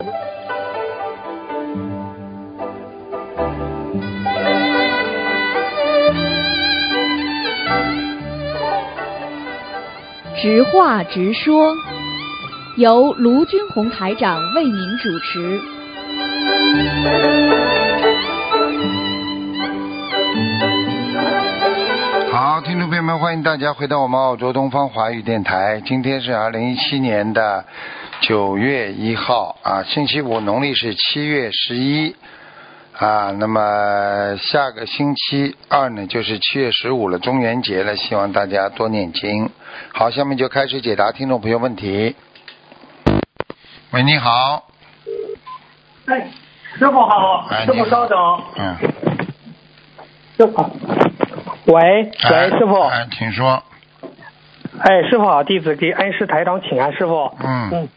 直话直说，由卢军红台长为您主持。好，听众朋友们，欢迎大家回到我们澳洲东方华语电台。今天是二零一七年的九月一号啊，星期五，农历是七月十一。啊。那么下个星期二呢，就是七月十五了，中元节了，希望大家多念经。好，下面就开始解答听众朋友问题。喂，你好，哎，师傅好，师哎师傅稍等，嗯，师傅，喂哎喂，师傅，哎，请说，哎，师傅好，弟子给恩师台长请安，师傅，嗯，嗯，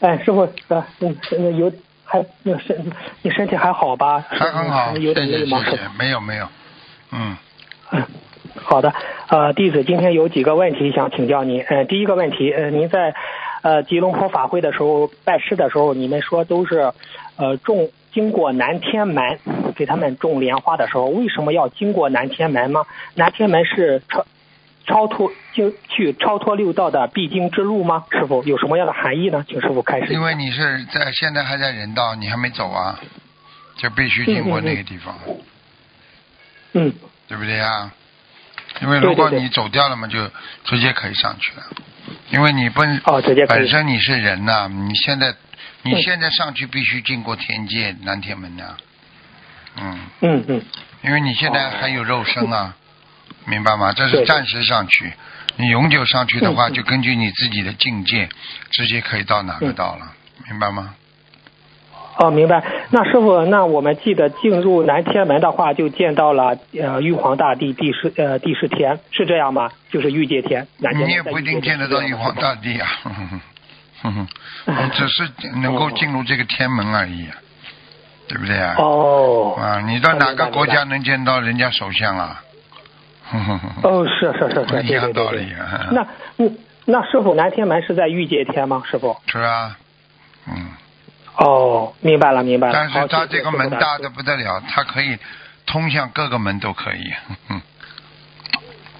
哎，师傅，呃，嗯，那有还那身你身体还好吧？还很好，有点累吗？谢谢，没有没有，嗯，嗯，好的，呃，弟子今天有几个问题想请教您。呃，第一个问题，呃，您在呃吉隆坡法会的时候拜师的时候，你们说都是呃种经过南天门给他们种莲花的时候，为什么要经过南天门吗？南天门是超超脱就去超脱六道的必经之路吗？师傅有什么样的含义呢？请师傅开始。因为你是在现在还在人道，你还没走啊，就必须经过那个地方，嗯对不对啊？因为如果你走掉了嘛，就直接可以上去了。因为你本哦，直接本身你是人呐、你现在你嗯现在上去必须经过天界南天门呐、嗯，嗯嗯因为你现在还有肉身啊，明白吗？这是暂时上去，你永久上去的话，就根据你自己的境界，直接可以到哪个嗯道了，明白吗？哦，明白。那师傅，那我们记得进入南天门的话，就见到了呃玉皇大帝第十呃第十天，是这样吗？就是玉界天。南天你也不一定见得到玉皇大帝啊，哼哼哼哼，你只是能够进入这个天门而已啊，对不对啊？哦。啊，你到哪个国家能见到人家首相啊？哦，是是是是，一样道。理啊。那嗯，那师傅南天门是在御界天吗？师傅？是啊，嗯。哦，明白了明白了。但是好谢谢它这个门大的不得了，它可以通向各个门都可以。嗯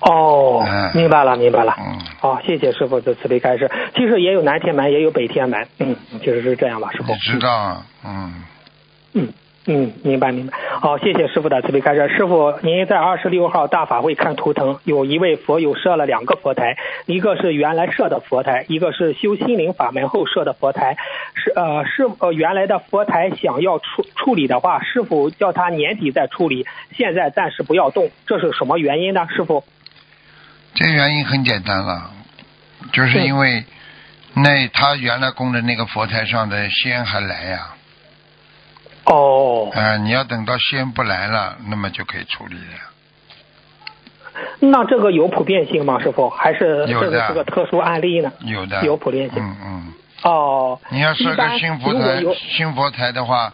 哦嗯，明白了明白了。嗯，好，谢谢师傅的慈悲开示。其实也有南天门，也有北天门。嗯，其实是这样吧，师傅。你知道啊，嗯，嗯嗯，明白明白。好，谢谢师傅的慈悲开示。师傅，您在二十六号大法会看图腾，有一位佛友设了两个佛台，一个是原来设的佛台，一个是修心灵法门后设的佛台。是呃是呃原来的佛台想要处处理的话，师傅叫他年底再处理，现在暂时不要动，这是什么原因呢？师傅？这原因很简单了，就是因为那他原来供的那个佛台上的仙还来呀、哦，啊，你要等到仙不来了，那么就可以处理了。那这个有普遍性吗？师傅？还是有的这个是个特殊案例呢？有的有普遍性嗯嗯，哦，你要设个新佛台新佛台的话，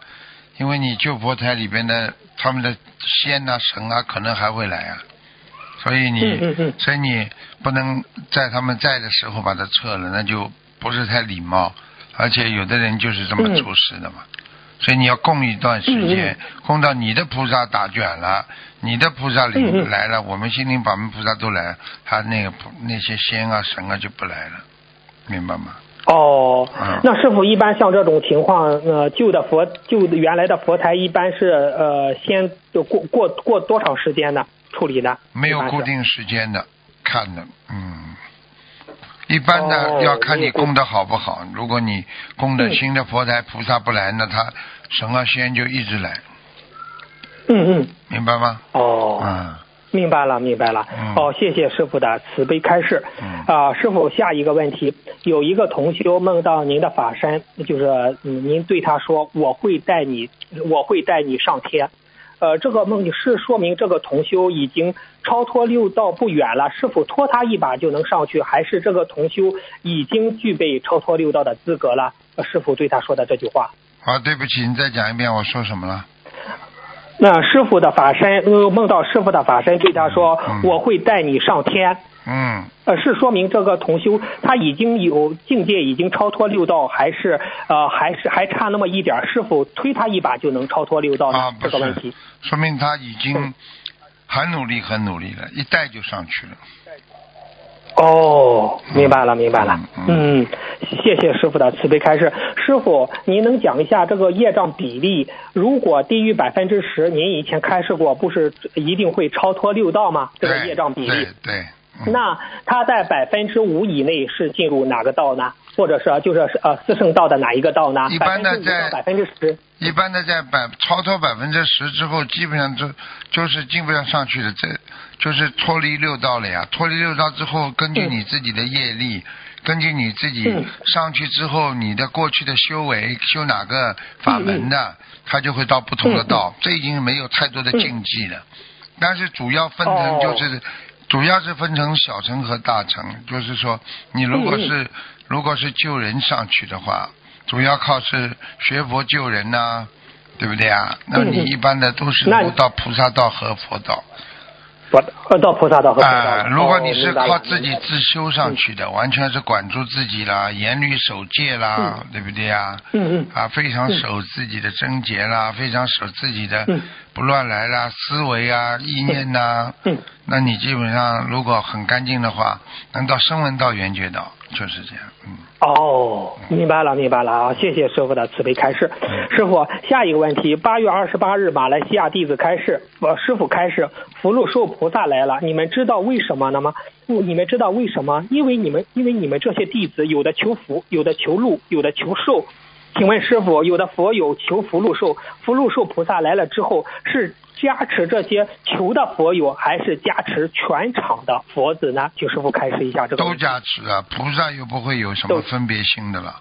因为你旧佛台里边的他们的仙呐、神啊，可能还会来啊，所以你，嗯嗯嗯所以你不能在他们在的时候把它撤了，那就不是太礼貌，而且有的人就是这么嗯处事的嘛。所以你要供一段时间，供到你的菩萨打卷了，你的菩萨来了，我们心灵法门菩萨都来了，他那个那些仙啊神啊就不来了，明白吗？哦嗯，那师傅一般像这种情况，呃，旧的佛旧的原来的佛台一般是呃先就过过过多长时间呢？处理呢？没有固定时间的，看的，嗯，一般的哦要看你供的好不好。如果你供的嗯新的佛台菩萨不来，那他神啊仙就一直来，嗯嗯明白吗？哦。嗯，明白了，明白了。嗯哦，谢谢师傅的慈悲开示。嗯啊、师傅，下一个问题，有一个同修梦到您的法身，就是嗯，您对他说：“我会带你，我会带你上天。”呃，这个梦是说明这个同修已经超脱六道不远了，是否拖他一把就能上去，还是这个同修已经具备超脱六道的资格了？呃师傅对他说的这句话。好，对不起，你再讲一遍，我说什么了？那师傅的法身，呃梦到师傅的法身对他说：“嗯我会带你上天。”嗯，呃，是说明这个同修他已经有境界，已经超脱六道，还是呃还是还差那么一点儿？是否推他一把就能超脱六道呢？啊，不这个问题是。，说明他已经很努力很努力了，一带就上去了。哦，明白了，明白了。嗯嗯，谢谢师傅的慈悲开示。师傅，您能讲一下这个业障比例？如果低于百分之十，您以前开示过，不是一定会超脱六道吗？这个业障比例对。那它在百分之五以内是进入哪个道呢？或者是就是呃四圣道的哪一个道呢？一般的在百分之十。一般的在百超脱百分之十之后，基本上就就是进不上上去的，这就是脱离六道了呀。脱离六道之后，根据嗯你自己的业力，根据你自己嗯上去之后，你的过去的修为，修哪个法门的，它就会到不同的道。这已经没有太多的禁忌了，但是主要分成哦就是。主要是分成小乘和大乘，就是说，你如果是、如果是救人上去的话，主要靠是学佛救人呐、对不对啊？那你一般的都是那能到菩萨道和佛道。到菩萨道和佛道。啊、如果你是靠自己自修上去的，完全是管住自己啦，严律守戒啦，对不对呀？嗯嗯。啊，非常守自己的贞洁啦，非常守自己的嗯。不乱来啦，思维啊、意念呐、嗯。那你基本上如果很干净的话，能到声闻道、缘觉道，就是这样。嗯，哦，明白了，明白了啊！谢谢师傅的慈悲开示。师傅，下一个问题，八月二十八日，马来西亚弟子开示，我师傅开示，福禄寿菩萨来了，你们知道为什么呢吗？不你们知道为什么？因为你们，因为你们这些弟子有的求福，有的求禄，有的求寿。请问师傅，有的佛友求福禄寿，福禄寿菩萨来了之后是加持这些求的佛友，还是加持全场的佛子呢？请师傅开示一下这个都。加持啊，菩萨又不会有什么分别心的了，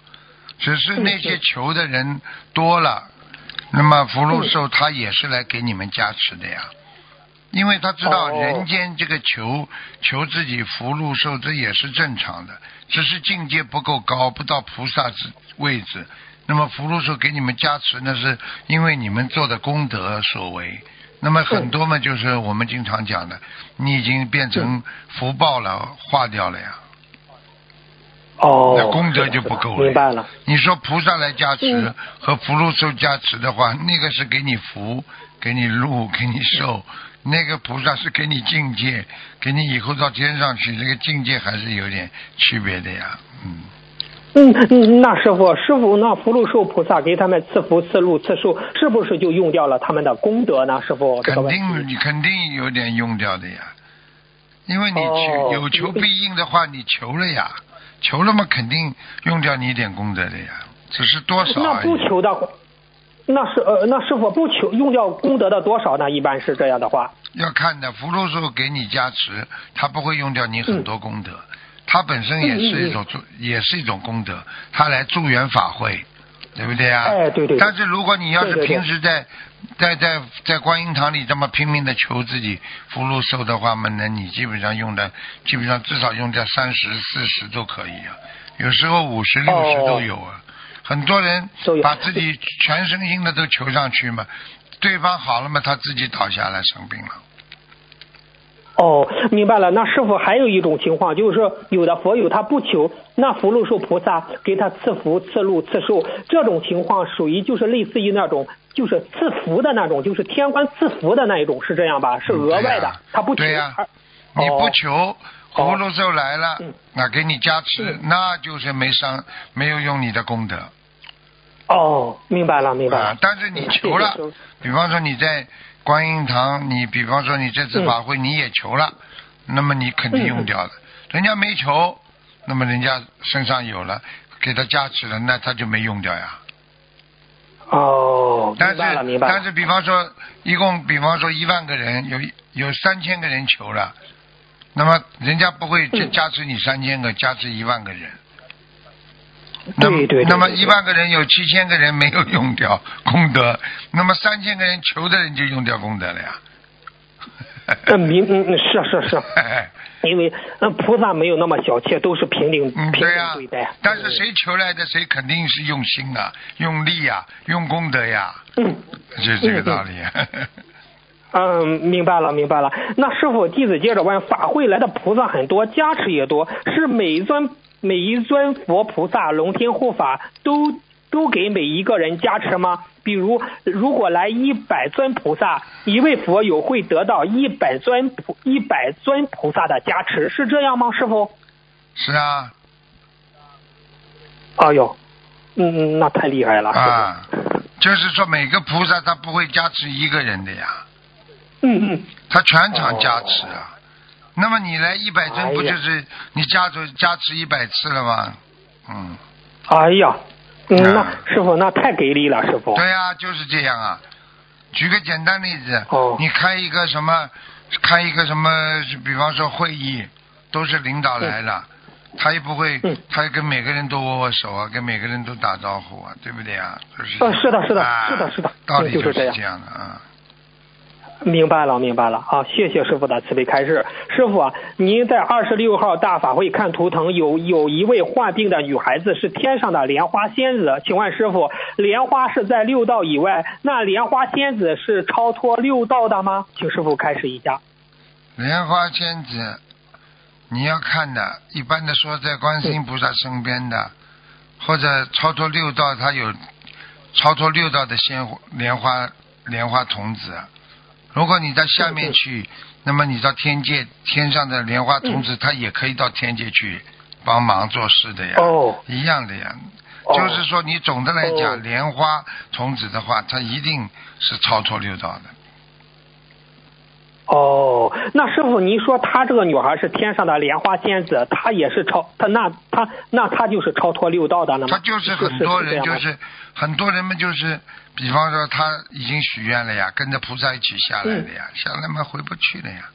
只是那些嗯求的人多了，那么福禄寿他也是来给你们加持的呀。因为他知道哦人间这个求求自己福禄寿，这也是正常的，只是境界不够高，不到菩萨之位置。那么福禄寿给你们加持，那是因为你们做的功德所为。那么很多嘛，就是我们经常讲的，你已经变成福报了，化掉了呀。哦，那功德就不够了。明白了。你说菩萨来加持嗯和福禄寿加持的话，那个是给你福，给你禄，给你寿；那个菩萨是给你境界，给你以后到天上去，这个境界还是有点区别的呀。嗯，嗯嗯，那师傅，师傅，那福禄寿菩萨给他们赐福、赐禄、赐寿，是不是就用掉了他们的功德呢？师傅，这个肯。定你肯定有点用掉的呀，因为你求、哦有求必应的话，你求了呀，求了嘛，肯定用掉你一点功德的呀，只是多少那。不求的，那是呃，那师傅不求用掉功德的多少呢？一般是这样的话。要看的，福禄寿给你加持，他不会用掉你很多功德，嗯他本身也是一种助，也是一种功德，他来助缘法会，对不对啊？哎对对对但是如果你要是平时在在在在观音堂里这么拼命的求自己福禄寿的话嘛，那你基本上用的基本上至少用掉三十四十都可以啊，有时候五十六十都有啊。很多人把自己全身心的都求上去嘛，对方好了嘛，他自己倒下来生病了。哦，明白了。那师傅还有一种情况，就是说有的佛友他不求，那福禄寿菩萨给他赐福、赐禄、赐寿，这种情况属于就是类似于那种就是赐福的那种，就是天官赐福的那一种，是这样吧？是额外的，他不求。对呀而你不哦求，葫芦寿来了嗯，那给你加持嗯，那就是没伤，没有用你的功德哦，明白了，明白了。啊。但是你嗯求了比方说你在观音堂，你比方说你这次嗯法会你也求了，那么你肯定用掉了。人家没求，那么人家身上有了，给他加持了，那他就没用掉呀。哦，但是。但是，比方说，一共比方说一万个人，有有三千个人求了，那么人家不会加嗯加持你三千个，加持一万个人。那么对对对那么一万个人有七千个人没有用掉功德，那么三千个人求的人就用掉功德了呀。嗯，明嗯嗯是是是，因为嗯菩萨没有那么小气，都是平等嗯，平等对待。但是谁求来的，谁肯定是用心啊，用力呀、用功德呀，嗯，就是这个道理。嗯，明白了，明白了。那师傅，弟子接着问：法会来的菩萨很多，加持也多，是每一尊每一尊佛菩萨、龙天护法都都给每一个人加持吗？比如，如果来一百尊菩萨，一位佛友会得到一百尊菩一百尊菩萨的加持，是这样吗？师傅？是啊，哎呦，嗯嗯，那太厉害了，啊，就是说每个菩萨他不会加持一个人的呀，嗯嗯，他全场加持啊。那么你来一百尊，哎呀不就是你加持加持一百次了吗？嗯，哎呀，那师傅那太给力了，师傅。对呀、就是这样啊。举个简单例子，哦你开一个什么，开一个什么，比方说会议，都是领导来了，他也不会，嗯他也跟每个人都握握手啊，跟每个人都打招呼啊，对不对啊？就是的是的啊是的是的道理嗯就是这样这样的啊。明白了，明白了啊！谢谢师傅的慈悲开示。师傅，您在二十六号大法会看图腾，有有一位患病的女孩子是天上的莲花仙子，请问师傅，莲花是在六道以外，那莲花仙子是超脱六道的吗？请师傅开示一下。莲花仙子，你要看的，一般的说在观世音菩萨身边的，或者超脱六道，他有超脱六道的仙莲花莲花童子。如果你到下面去，那么你到天界天上的莲花童子，他也可以到天界去帮忙做事的呀，哦。一样的呀。哦。就是说，你总的来讲，哦。莲花童子的话，他一定是超脱六道的。哦，那师傅，您说她这个女孩是天上的莲花仙子，她也是超，她那她那她就是超脱六道的了吗？他就是很多人，就是很多人们就是，比方说她已经许愿了呀，跟着菩萨一起下来了呀，下来嘛回不去了呀，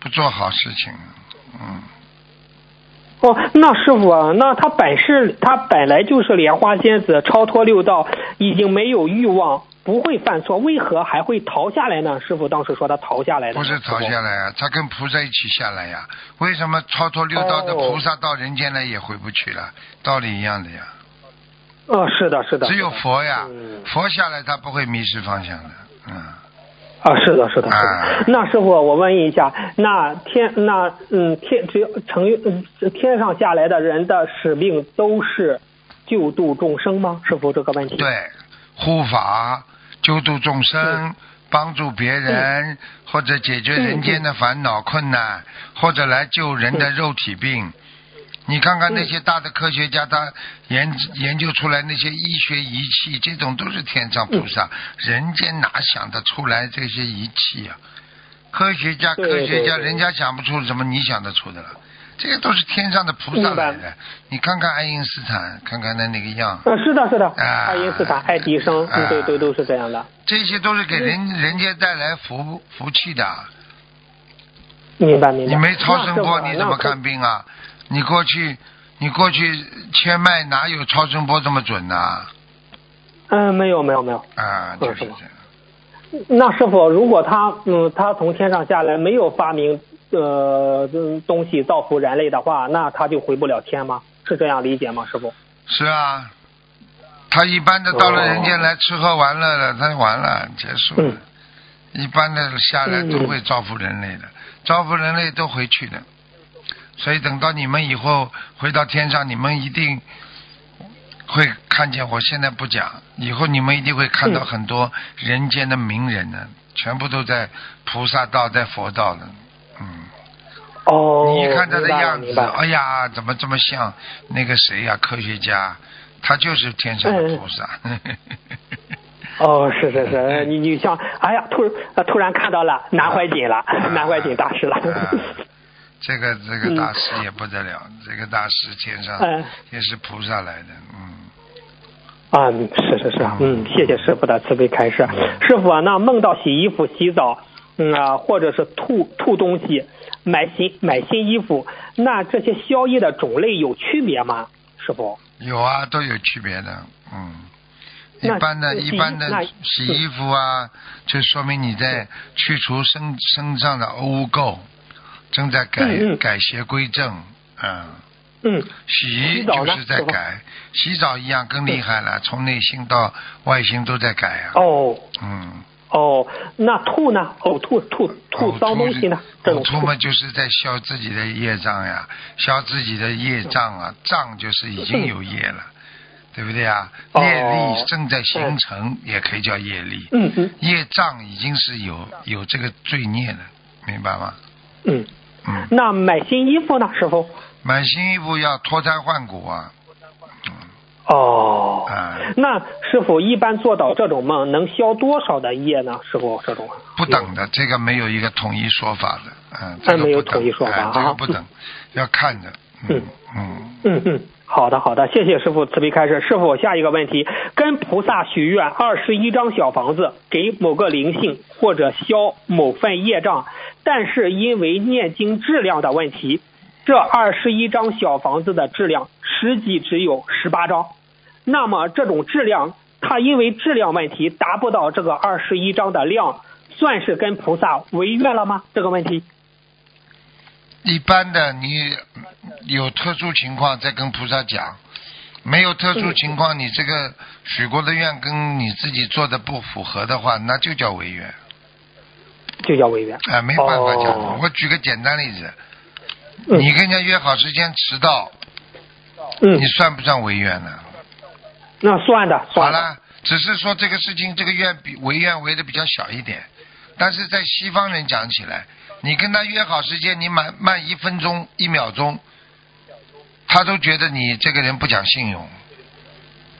不做好事情，嗯，哦，那师傅啊，那他本是他本来就是莲花仙子，超脱六道，已经没有欲望，不会犯错，为何还会逃下来呢？师傅当时说他逃下来的，不是逃下来啊，他跟菩萨一起下来呀，为什么超脱六道的哦菩萨到人间来也回不去了？道理一样的呀，啊。哦，是的，是的。只有佛呀嗯，佛下来他不会迷失方向的，嗯。啊，是的，是的，是啊的。那师傅，我问一下，那天那嗯天只要成嗯天上下来的人的使命都是救度众生吗？师傅这个问题。。对，护法、救度众生、帮助别人，或者解决人间的烦恼困难，或者来救人的肉体病。你看看那些大的科学家，他研研究出来那些医学仪器，这种都是天上菩萨，人间哪想得出来这些仪器啊？科学家，科学家，人家想不出什么，你想得出的了。这些都是天上的菩萨来的。你看看爱因斯坦，看看他那个样。嗯，是的，是的，啊爱因斯坦、爱迪生，对对，都是这样的。这些都是给人人家带来福福气的。明白，明白。你没超声波，你怎么看？病啊？你过去，你过去切脉哪有超声波这么准呐、嗯，没有，没有，没有。啊？嗯就是这样。那师傅，如果他嗯，他从天上下来，没有发明呃嗯东西造福人类的话，那他就回不了天吗？是这样理解吗，师傅？是啊，他一般的到了人间来吃喝玩乐了，他完了结束了。嗯一般的下来嗯都会造福人类的，造福人类都回去的。所以等到你们以后回到天上，你们一定会看见。我现在不讲，以后你们一定会看到嗯很多人间的名人呢，全部都在菩萨道，在佛道的。嗯，哦，你一看他的样子，哎呀，怎么这么像那个谁呀、科学家，他就是天上的菩萨。哦，是是是，你你像，哎呀，突呃突然看到了南怀瑾了，南怀瑾大师了。啊这个这个大师也不得了，这个大师天上嗯也是菩萨来的，嗯。啊，是是是，嗯，谢谢师傅的慈悲开示。师傅啊，那梦到洗衣服、洗澡，嗯啊，或者是吐吐东西，买新买新衣服，那这些宵夜的种类有区别吗？师傅？有啊，都有区别的，嗯。一般的、一般的洗衣服啊，就说明你在去除身身上的污垢，正在改、嗯嗯改邪归正，嗯。嗯，洗就是在改，洗澡一样更厉害了，从内心到外心都在改啊。哦，嗯，哦，那吐呢？呕吐吐吐脏东西呢？这种呕吐嘛，就是在消自己的业障呀，消自己的业障啊，障就是已经有业了，对不对啊？哦业力正在形成，也可以叫业力。嗯嗯业障已经是有有这个罪孽了，明白吗？嗯。嗯，那买新衣服呢，师傅？买新衣服要脱胎换骨啊，哦。嗯、那师傅一般做到这种梦能消多少的业呢？师傅，这种不等的，这个没有一个统一说法的，嗯，哎没有统一说法哎这啊个不等，要看着，嗯嗯，嗯嗯，好的好的，谢谢师傅慈悲开示。师傅，下一个问题，跟菩萨许愿二十一张小房子给某个灵性或者消某份业障，但是因为念经质量的问题，这二十一张小房子的质量实际只有十八张。那么这种质量，它因为质量问题达不到这个二十一章的量，算是跟菩萨违愿了吗？这个问题？一般的你有特殊情况再跟菩萨讲，没有特殊情况，你这个许过的愿跟你自己做的不符合的话，那就叫违愿，就叫违愿。啊，没办法讲。哦我举个简单例子，嗯你跟人家约好时间迟到，嗯你，算不算违愿呢？那算的，好算的。了，只是说这个事情，这个愿比违愿违的比较小一点，但是在西方人讲起来，你跟他约好时间，你慢慢一分钟一秒钟，他都觉得你这个人不讲信用，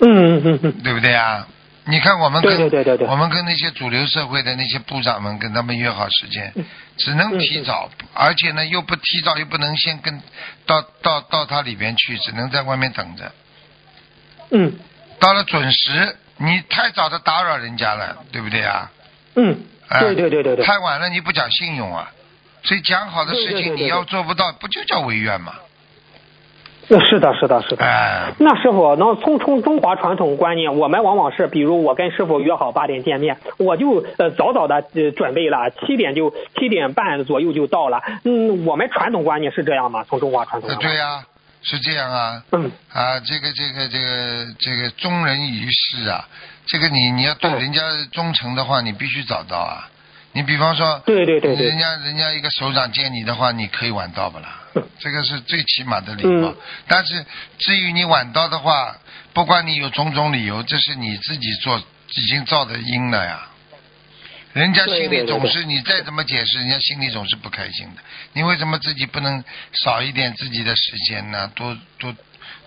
嗯嗯嗯嗯，对不对啊？你看我们跟对对对我们跟那些主流社会的那些部长们跟他们约好时间，只能提早，而且呢又不提早又不能先跟到到到他里边去，只能在外面等着。嗯到了准时，你太早的打扰人家了，对不对啊？嗯，哎对对对对对，太晚了你不讲信用啊，所以讲好的事情你要做不到，不就叫违愿吗？那是的，是的，是的。哎，那师傅，那从从中华传统观念，我们往往是，比如我跟师傅约好八点见面，我就呃早早的呃准备了，七点就七点半左右就到了。嗯，我们传统观念是这样吗？从中华传统呃观念。对呀、是这样啊。嗯啊，这个这个这个这个忠人于世啊，这个你你要对嗯人家忠诚的话，你必须找到啊。你比方说，对对对对人家人家一个首长见你的话，你可以晚到不啦？嗯这个是最起码的礼貌。嗯但是至于你晚到的话，不管你有种种理由，这是你自己做已经造的因了呀。人家心里总是你再怎么解释，人家心里总是不开心的。你为什么自己不能少一点自己的时间呢？多多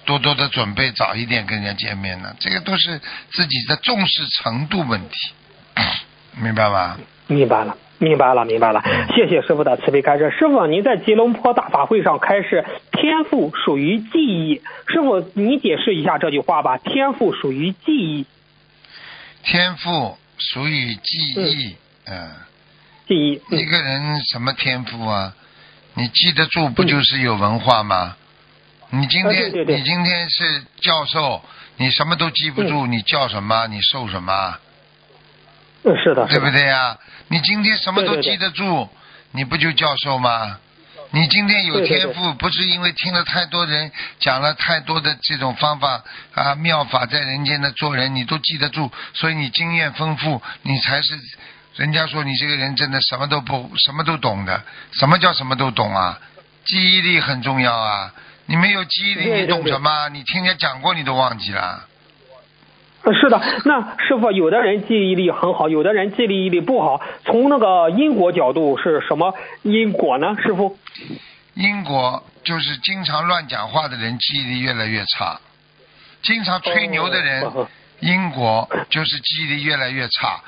多多的准备，早一点跟人家见面呢？这个都是自己的重视程度问题，明白吧？明白了，明白了，明白了。谢谢师傅的慈悲开示。师傅，您在吉隆坡大法会上开示，天赋属于记忆。师傅，你解释一下这句话吧。天赋属于记忆，天赋属于记忆，嗯，记忆。嗯一个人什么天赋啊？你记得住不就是有文化吗？你今天、你今天是教授，你什么都记不住，你叫什么？你受什么？嗯，是的，对不。对呀？你今天什么都记得住，你不就教授吗？你今天有天赋，不是因为听了太多人讲了太多的这种方法啊妙法，在人间的做人你都记得住，所以你经验丰富，你才是人家说你这个人真的什么都不什么都懂的。什么叫什么都懂啊？记忆力很重要啊！你没有记忆力，你懂什么？你听人家讲过，你都忘记了。呃是的，那师傅，有的人记忆力很好，有的人记忆力不好。从那个因果角度是什么因果呢？师傅？因果就是经常乱讲话的人记忆力越来越差，经常吹牛的人，哦因果就是记忆力越来越差。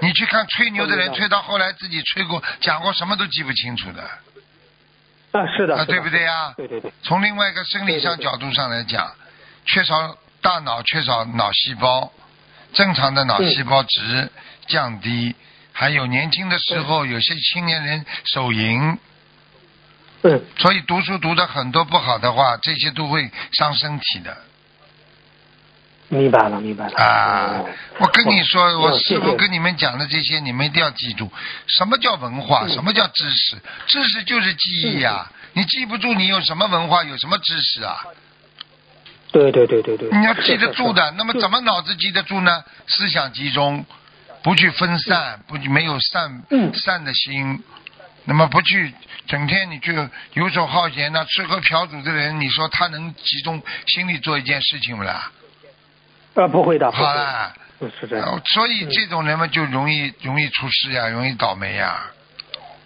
你去看吹牛的人，吹到后来自己吹过、讲过什么都记不清楚的，啊，是的，啊，对不对呀？对对对，从另外一个生理上角度上来讲，缺少大脑缺少脑细胞，正常的脑细胞值降低，还有年轻的时候有些青年人手淫，嗯，所以读书读的很多不好的话，这些都会伤身体的明白了，明白了。啊哦！我跟你说，哦我师傅跟你们讲的这些，你们一定要记住，什么叫文化，嗯什么叫知识？知识就是记忆呀、你记不住，你有什么文化，有什么知识啊？对对对对对，你要记得住的，那么怎么？脑子记得住呢？思想集中，不去分散，不没有善嗯善的心，那么不去整天你就游手好闲的吃喝嫖赌的人，你说他能集中心力做一件事情不啦？啊，不会的，好啦，嗯是这样。呃所以这种人嘛就容易容易出事呀，容易倒霉呀，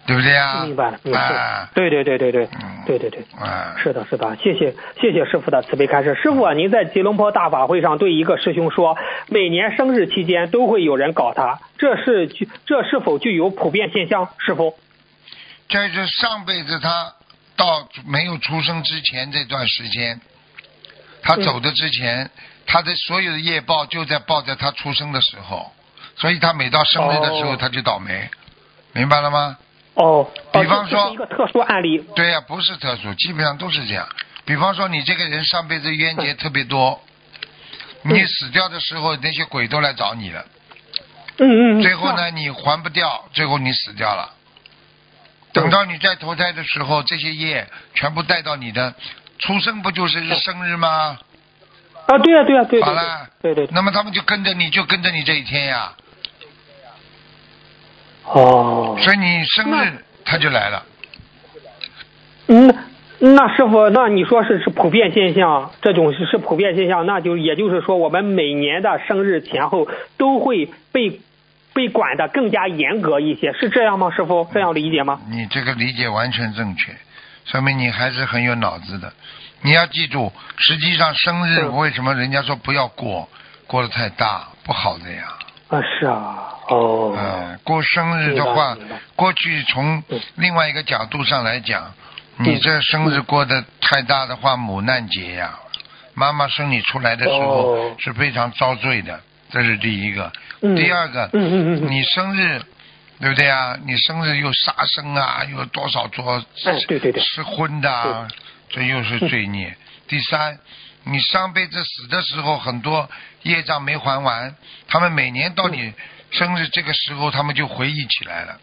对不对呀？明白了，明白了啊。，对对对对对嗯，对对对。啊，是的，是的，谢谢谢谢师傅的慈悲开示。师傅啊，您在吉隆坡大法会上对一个师兄说，每年生日期间都会有人搞他，这是这是否具有普遍现象？师傅？这是上辈子他到没有出生之前这段时间，他走的之前，他的所有的业报就在报在他出生的时候，所以他每到生日的时候哦他就倒霉，明白了吗？哦，哦比方说一个特殊案例。对呀、不是特殊，基本上都是这样。比方说你这个人上辈子冤结特别多，你死掉的时候那些鬼都来找你了，嗯嗯。最后？呢你还不掉，最后你死掉了。等到你再投胎的时候，这些业全部带到你的出生，不就是生日吗？啊，对呀、对呀、对对好了对对对。那么他们就跟着你，就跟着你这一天呀。哦。所以你生日他就来了。嗯，那师傅，那你说是是普遍现象，这种是是普遍现象，那就也就是说，我们每年的生日前后都会被被管的更加严格一些，是这样吗？师傅这样理解吗？你这个理解完全正确，说明你还是很有脑子的。你要记住，实际上生日嗯为什么人家说不要过，过得太大不好的呀。啊，是啊，哦，嗯，过生日的话过去从嗯。另外一个角度上来讲，你这生日过得太大的话，母难节呀，妈妈生你出来的时候哦。是非常遭罪的，这是第一个。嗯。第二个，嗯嗯嗯嗯。你生日，对不对啊？你生日又杀生啊，又多少做哎对对对。吃荤的啊，这又是罪孽。第三，你上辈子死的时候很多业障没还完，他们每年到你生日这个时候，他们就回忆起来了，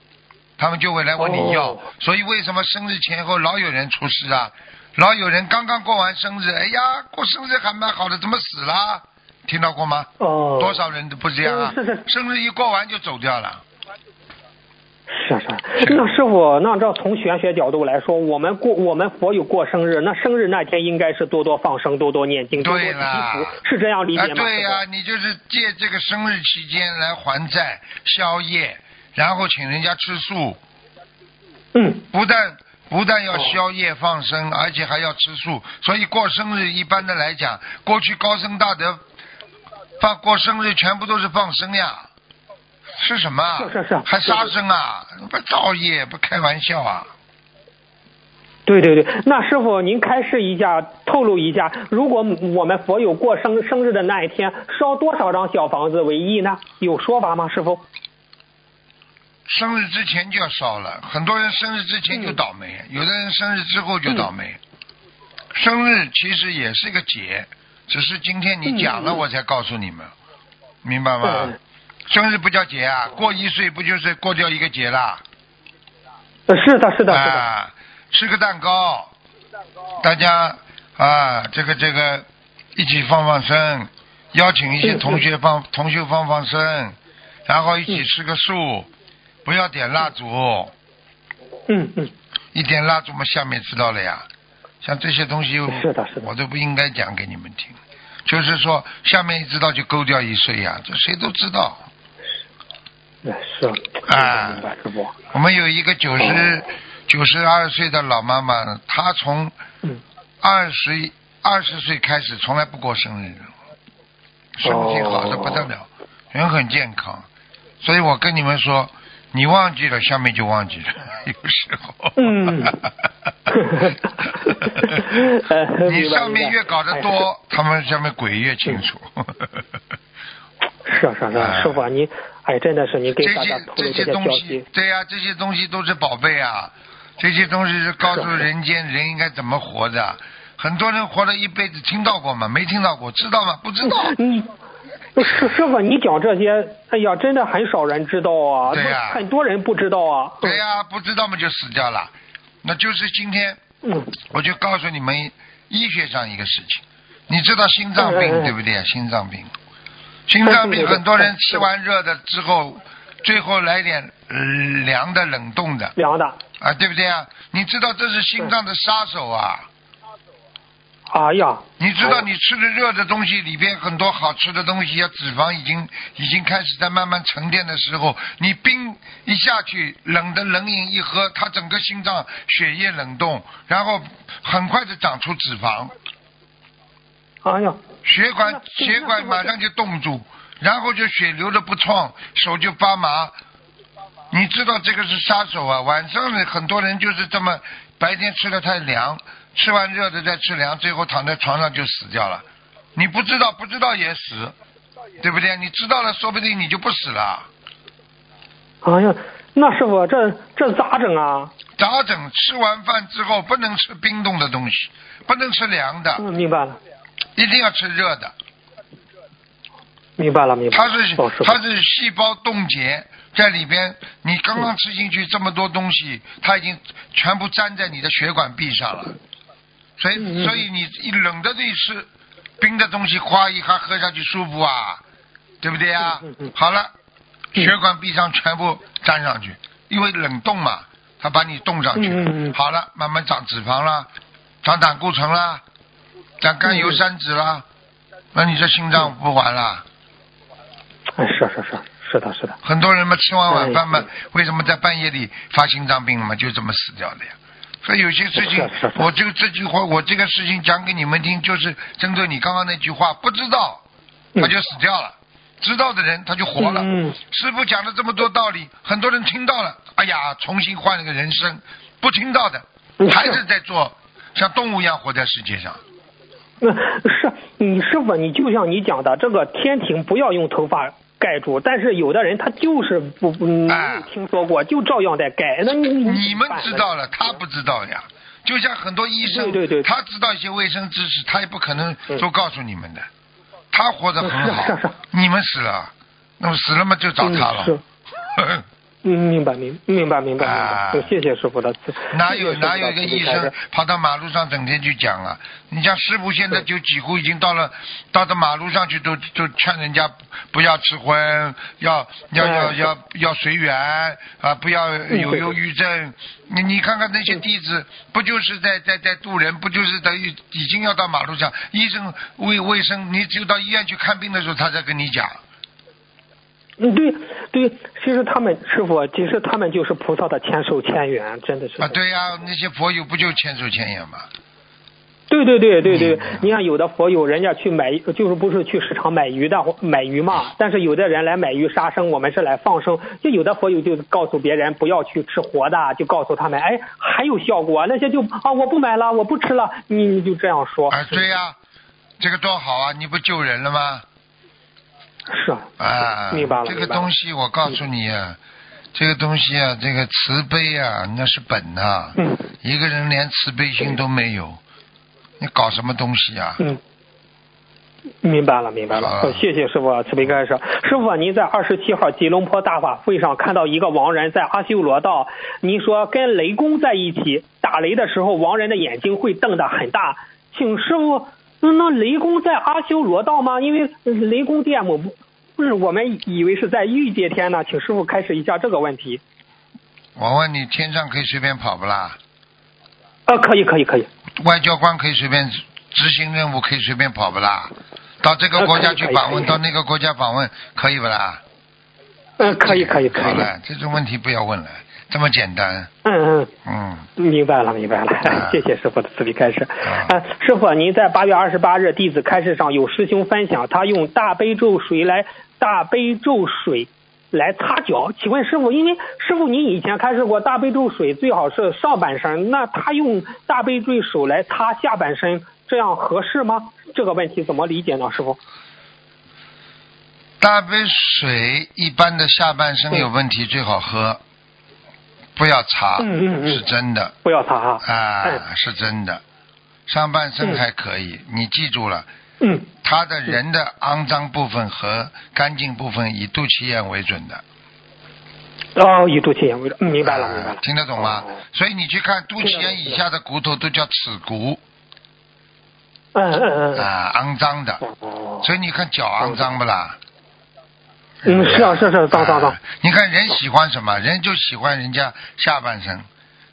他们就会来问你要。哦所以为什么生日前后老有人出事啊？老有人刚刚过完生日，哎呀，过生日还蛮好的，怎么死了？听到过吗？哦，多少人都不这样啊？生日一过完就走掉了。是是，那师傅，那这从玄学角度来说，我们过我们佛友过生日，那生日那天应该是多多放生，多多念经，多多祈对啦福，是这样理啊，解吗？对呀、师你就是借这个生日期间来还债、宵夜，然后请人家吃素，嗯，不但不但要哦宵夜放生，而且还要吃素。所以过生日一般的来讲，过去高僧大德放过生日全部都是放生呀，是什么啊？是是是还杀生啊？不造业，不开玩笑啊！对对对，那师傅您开示一下，透露一下，如果我们佛友过生生日的那一天烧多少张小房子为宜呢？有说法吗？师傅？生日之前就要烧了，很多人生日之前就倒霉，嗯有的人生日之后就倒霉。生日其实也是个节，只是今天你讲了我才告诉你们，明白吗？嗯生日不叫节啊，过一岁不就是过掉一个节啦？呃，是的，是的，是的。啊，吃个蛋糕，大家啊，这个这个一起放放生，邀请一些嗯同学放同学放放生，然后一起吃个素，不要点蜡烛，嗯嗯，一点蜡烛嘛，下面知道了呀。像这些东西，是的是的我都不应该讲给你们听。就是说，下面一知道就勾掉一岁呀，这谁都知道。呃是，啊。我们有一个九十九十二岁的老妈妈，她从嗯，二十二十岁开始从来不过生日，身体好的不得了，人很健康。所以我跟你们说，你忘记了，下面就忘记了，有时候。你上面越搞得哎多，他们下面鬼越清楚。是啊是啊是师傅啊您，哎，真的是你给这些大家透这露些些东西消息，，对呀、这些东西都是宝贝啊，这些东西是告诉人间人应该怎么活的。很多人活了一辈子，听到过吗？没听到过，知道吗？不知道。嗯，师师傅，你讲这些，哎呀，真的很少人知道啊，对呀很多人不知道啊。对呀、不知道嘛就死掉了。那就是今天嗯，我就告诉你们医学上一个事情，你知道心脏病对不对？心脏病，心脏病很多人吃完热的之后，最后来点呃凉的、冷冻的凉的。啊，对不对啊？你知道这是心脏的杀手啊！哎呀，你知道你吃的热的东西里边很多好吃的东西啊，脂肪已经已经开始在慢慢沉淀的时候，你冰一下去，冷的冷饮一喝，它整个心脏血液冷冻，然后很快的长出脂肪，哎呀，血管血管马上就冻住，然后就血流的不畅，手就发麻。你知道这个是杀手啊！晚上呢，很多人就是这么，白天吃的太凉，吃完热的再吃凉，最后躺在床上就死掉了。你不知道，不知道也死，对不对？你知道了，说不定你就不死了。哎呀，那师傅这这咋整啊？咋整？吃完饭之后不能吃冰冻的东西，不能吃凉的，嗯，明白了，一定要吃热的。明白了，明白了。它是哦，它是细胞冻结在里边，你刚刚吃进去这么多东西，它已经全部粘在你的血管壁上了，所以所以你一冷的一吃，冰的东西哗一下喝下去舒服啊，对不对啊？嗯嗯嗯？好了，嗯。血管壁上全部粘上去，因为冷冻嘛，它把你冻上去。好了，慢慢长脂肪了，长胆固醇啦，长甘油三酯啦，那你这心脏不完了。哎，是是是，是的，是的。很多人嘛，吃完晚饭嘛，为什么在半夜里发心脏病了嘛？就这么死掉的呀。所以有些事情我这个这句话，我这个事情讲给你们听，就是针对你刚刚那句话，不知道嗯他就死掉了，知道的人他就活了。师傅讲了这么多道理，很多人听到了，哎呀，重新换了个人生；不听到的，嗯还是在做像动物一样活在世界上。那 是你师傅，你就像你讲的，这个天庭不要用头发盖住，但是有的人他就是不不没哎有听说过，就照样在盖。那你你们知道了，他不知道呀。就像很多医生，对对对他知道一些卫生知识，他也不可能嗯都告诉你们的。他活得很好你们死了，那么死了嘛就找他了。嗯明白明明白明白明啊，谢谢师傅的慈。哪有哪有一个医生跑到马路上整天去讲啊？你像师傅现在就几乎已经到了，到到马路上去都都劝人家不要吃荤，要要要哎要要随缘啊，不要有忧郁症。你你看看那些弟子，不就是在在在渡人，不就是等于已经要到马路上？医生卫卫生，你只有到医院去看病的时候，他才跟你讲。嗯，对对，其实他们师傅，其实他们就是菩萨的千手千眼，真的是。啊，对呀、那些佛友不就千手千眼吗？对对对对对嗯，你看有的佛友人家去买，就是不是去市场买鱼的买鱼嘛？但是有的人来买鱼杀生，我们是来放生。就有的佛友就告诉别人不要去吃活的，就告诉他们，哎，还有效果。那些就啊，我不买了，我不吃了，你你就这样说。啊，对呀、这个多好啊！你不救人了吗？是啊，啊，明白了。这个东西我告诉你啊，这个东西啊，这个慈悲啊，那是本呐、嗯一个人连慈悲心都没有，你搞什么东西啊？嗯，明白了，明白了。谢谢师傅慈悲开示。师傅，您在二十七号吉隆坡大法会上看到一个亡人在阿修罗道，您说跟雷公在一起打雷的时候，亡人的眼睛会瞪得很大。请师傅，那那雷公在阿修罗道吗？因为雷公殿我不不是我们以为是在欲界天呢，请师傅开始一下这个问题。我问你，天上可以随便跑不啦？呃，可以，可以，可以。外交官可以随便执行任务，可以随便跑不啦？到这个国家去访问，到那个国家访问，可以不啦？嗯、可以，可以，可以。好了，这种问题不要问了，这么简单。嗯嗯。嗯，明白了，明白了。啊，谢谢师傅的慈悲开示。啊。啊，师傅，您在八月二十八日弟子开示上有师兄分享，他用大悲咒水来大悲咒水来擦脚。请问师傅，因为师傅您以前开示过大悲咒水最好是。上半身，那他用大悲咒手来擦下半身，这样合适吗？这个问题怎么理解呢，师傅？大杯水一般的下半身有问题，最好喝，不要擦，嗯嗯嗯是真的不要擦哈。啊，嗯是真的。上半身嗯还可以，你记住了，嗯，他的人的肮脏部分和干净部分以肚脐眼为准的。哦，以肚脐眼为主，嗯明白了，啊明白了。听得懂吗哦？所以你去看肚脐眼以下的骨头都叫耻骨嗯嗯嗯嗯。啊，肮脏的。哦。所以你看脚肮脏不啦？嗯，是啊，是是，脏脏脏啊。你看人喜欢什么？人就喜欢人家下半身。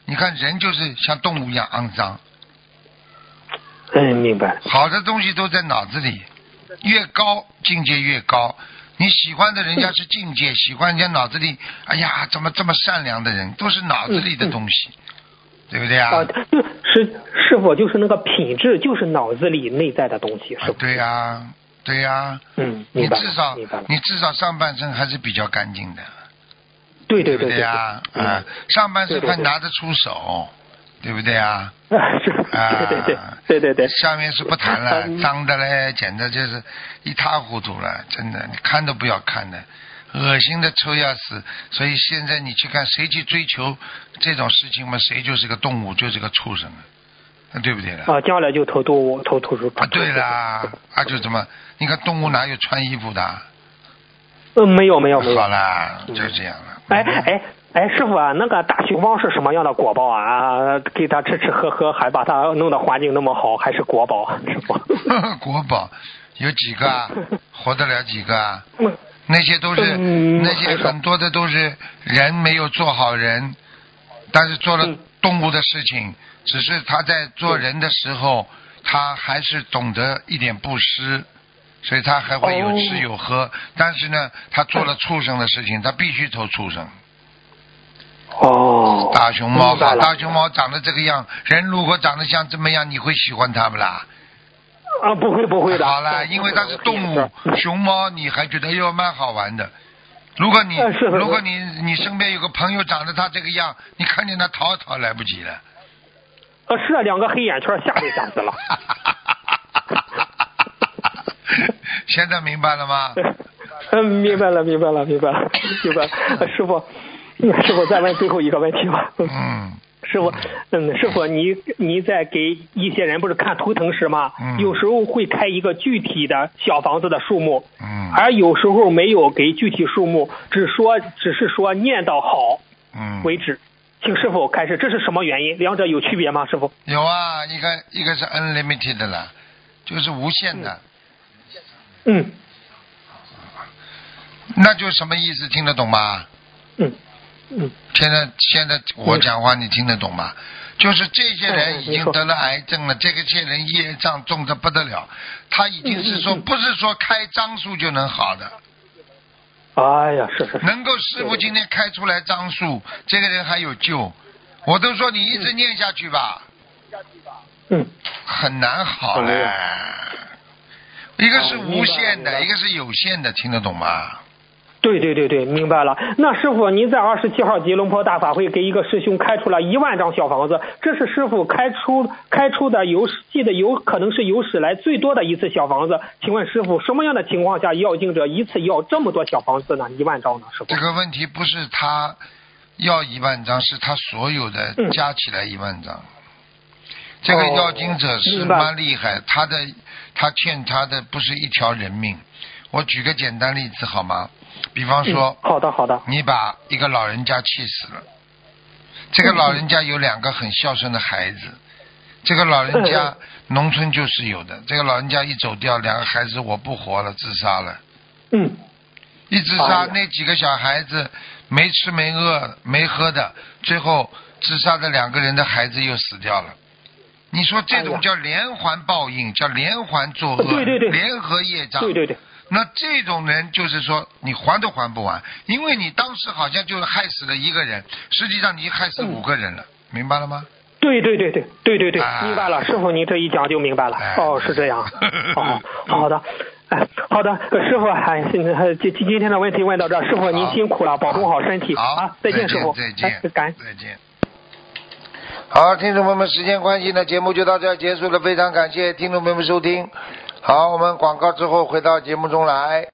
你看人就是像动物一样肮脏。嗯，明白。好的东西都在脑子里，越高境界越高。你喜欢的人家是境界，喜欢人家脑子里，哎呀，怎么这么善良的人，都是脑子里的东西，对不对啊？啊，就是师傅，就是那个品质，就是脑子里内在的东西，是吧？对呀、对呀、嗯，你至少。你至少上半身还是比较干净的，不对对对对呀？对啊，上半身还拿得出手，对不对啊？啊，对对对对对对。下面是不谈了，嗯脏的嘞，简直就是一塌糊涂了，真的，你看都不要看的，恶心的臭要死。所以现在你去看，谁去追求这种事情嘛，谁就是个动物，就是个畜生啊，对不对了？啊，将来就投动物，投投入。啊，对啦，啊就怎么？你看动物哪有穿衣服的？嗯，没有没有没有。好啦，就这样了。哎哎哎，师傅啊，那个大熊猫是什么样的国宝啊？给它吃吃喝喝，还把它弄得环境那么好，还是国宝，师傅？国宝有几个啊？活得了几个那些都是、嗯那些很多的都是人没有做好人，但是做了嗯动物的事情，只是他在做人的时候，他还是懂得一点布施，所以他还会有吃哦有喝。但是呢，他做了畜生的事情，他必须投畜生。哦，大熊猫大熊猫长得这个样，人如果长得像这么样，你会喜欢它不啦？啊，不会不会的。好了，因为它是动物，熊猫你还觉得哟蛮好玩的。如果你 如果你你身边有个朋友长得他这个样，你看见他逃逃来不及了。呃，是啊，两个黑眼圈，吓都吓死了。现在明白了吗？嗯，明白了，明白了，明白了，明白了。呃师傅，嗯师傅再问最后一个问题吧。嗯，师傅，嗯，师傅，你你在给一些人不是看图腾时吗？嗯有时候会开一个具体的小房子的数目，嗯而有时候没有给具体数目，只说只是说念到好嗯，为止。请师傅开始，这是什么原因？两者有区别吗？师傅？有啊，一个一个是 unlimited 的了，就是无限的，嗯那就什么意思？听得懂吗？嗯嗯现在现在我讲话你听得懂吗？就是这些嗯人已经得了癌症了，这个些人业障重的不得了，他已经是说不是说开张数就能好的，哎呀，是是是，能够师傅今天开出来张数，这个人还有救。我都说你一直念下去吧，嗯很难好嘞。一个是无限的，一个是有限的，听得懂吗？对对对对，明白了。那师傅，您在二十七号吉隆坡大法会给一个师兄开出了一万张小房子，这是师傅开出开出的有史记得有可能是有史来最多的一次小房子。请问师傅，什么样的情况下要经者一次要这么多小房子呢？一万张呢？师傅这？个问题不是他要一万张，是他所有的嗯加起来一万张。这个哦要经者是蛮厉害，他的他欠他的不是一条人命。我举个简单例子好吗？比方说，嗯好的好的，你把一个老人家气死了，这个老人家有两个很孝顺的孩子，这个老人家农村就是有的，这个老人家一走掉，两个孩子我不活了，自杀了。嗯。一自杀，哎那几个小孩子没吃没饿没喝的，最后自杀的两个人的孩子又死掉了。你说这种叫连环报应，叫连环作恶，对对对。联合业障。对对对，那这种人就是说，你还都还不完，因为你当时好像就是害死了一个人，实际上你害死五个人了，明白了吗？对对对对对对对，明白了，师傅您这一讲就明白了。哦，是这样。哦，好的。哎，好的，师傅，哎，现在今今天的问题问到这，师傅您辛苦了，保重好身体好！再见，师傅，再见，感恩。再见。好，听众朋友们，时间关系呢，节目就到这儿结束了，非常感谢听众朋友们收听。好，我们广告之后回到节目中来。